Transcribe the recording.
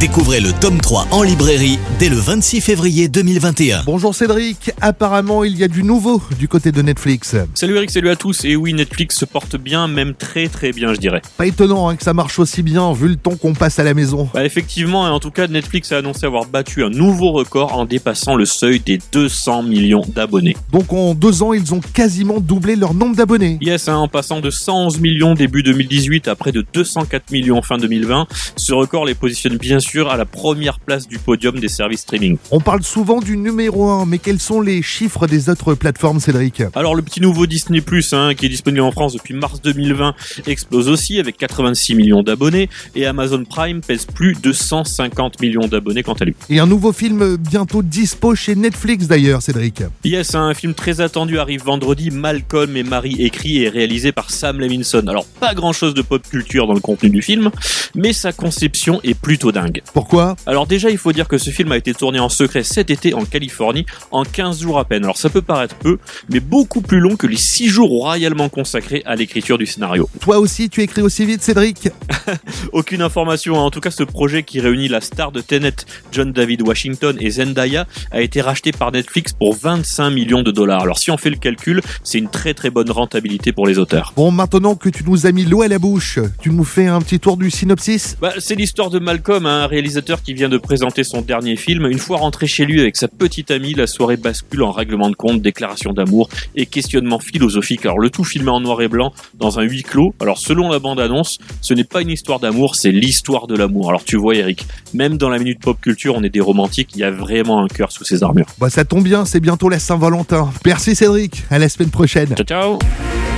Découvrez le tome 3 en librairie dès le 26 février 2021. Bonjour Cédric, apparemment il y a du nouveau du côté de Netflix. Salut Eric, salut à tous. Et oui, Netflix se porte bien, même très très bien, je dirais. Pas étonnant hein, que ça marche aussi bien vu le temps qu'on passe à la maison. Bah effectivement, et en tout cas, Netflix a annoncé avoir battu un nouveau record en dépassant le seuil des 200 millions d'abonnés. Donc en deux ans, ils ont quasiment doublé leur nombre d'abonnés. Yes, hein, en passant de 111 millions début 2018 à près de 204 millions fin 2020, ce record les positionne bien sûr à la première place du podium des services streaming. On parle souvent du numéro 1, mais quels sont les chiffres des autres plateformes, Cédric? Alors le petit nouveau Disney Plus, hein, qui est disponible en France depuis mars 2020, explose aussi avec 86 millions d'abonnés et Amazon Prime pèse plus de 150 millions d'abonnés quant à lui. Et un nouveau film bientôt dispo chez Netflix d'ailleurs, Cédric. Yes, un film très attendu arrive vendredi. Malcolm et Marie écrit et réalisé par Sam Levinson. Alors pas grand chose de pop culture dans le contenu du film, mais sa conception est plutôt dingue. Pourquoi? Alors déjà, il faut dire que ce film a été tourné en secret cet été en Californie en 15 jours à peine. Alors ça peut paraître peu, mais beaucoup plus long que les 6 jours royalement consacrés à l'écriture du scénario. Toi aussi, tu écris aussi vite, Cédric? Aucune information. hein. En tout cas, ce projet qui réunit la star de Tenet, John David Washington et Zendaya, a été racheté par Netflix pour 25 millions de dollars. Alors si on fait le calcul, c'est une très très bonne rentabilité pour les auteurs. Bon, maintenant que tu nous as mis l'eau à la bouche, tu nous fais un petit tour du synopsis? Bah, c'est l'histoire de Malcolm, un réalisateur qui vient de présenter son dernier film. Une fois rentré chez lui avec sa petite amie, la soirée bascule en règlement de compte, déclaration d'amour et questionnement philosophique. Alors le tout filmé en noir et blanc dans un huis clos. Alors selon la bande-annonce, ce n'est pas une histoire d'amour, c'est l'histoire de l'amour. Alors tu vois Eric, même dans la minute pop culture, on est des romantiques, il y a vraiment un cœur sous ces armures. Bah ça tombe bien, c'est bientôt la Saint-Valentin. Merci Cédric, à la semaine prochaine. Ciao ciao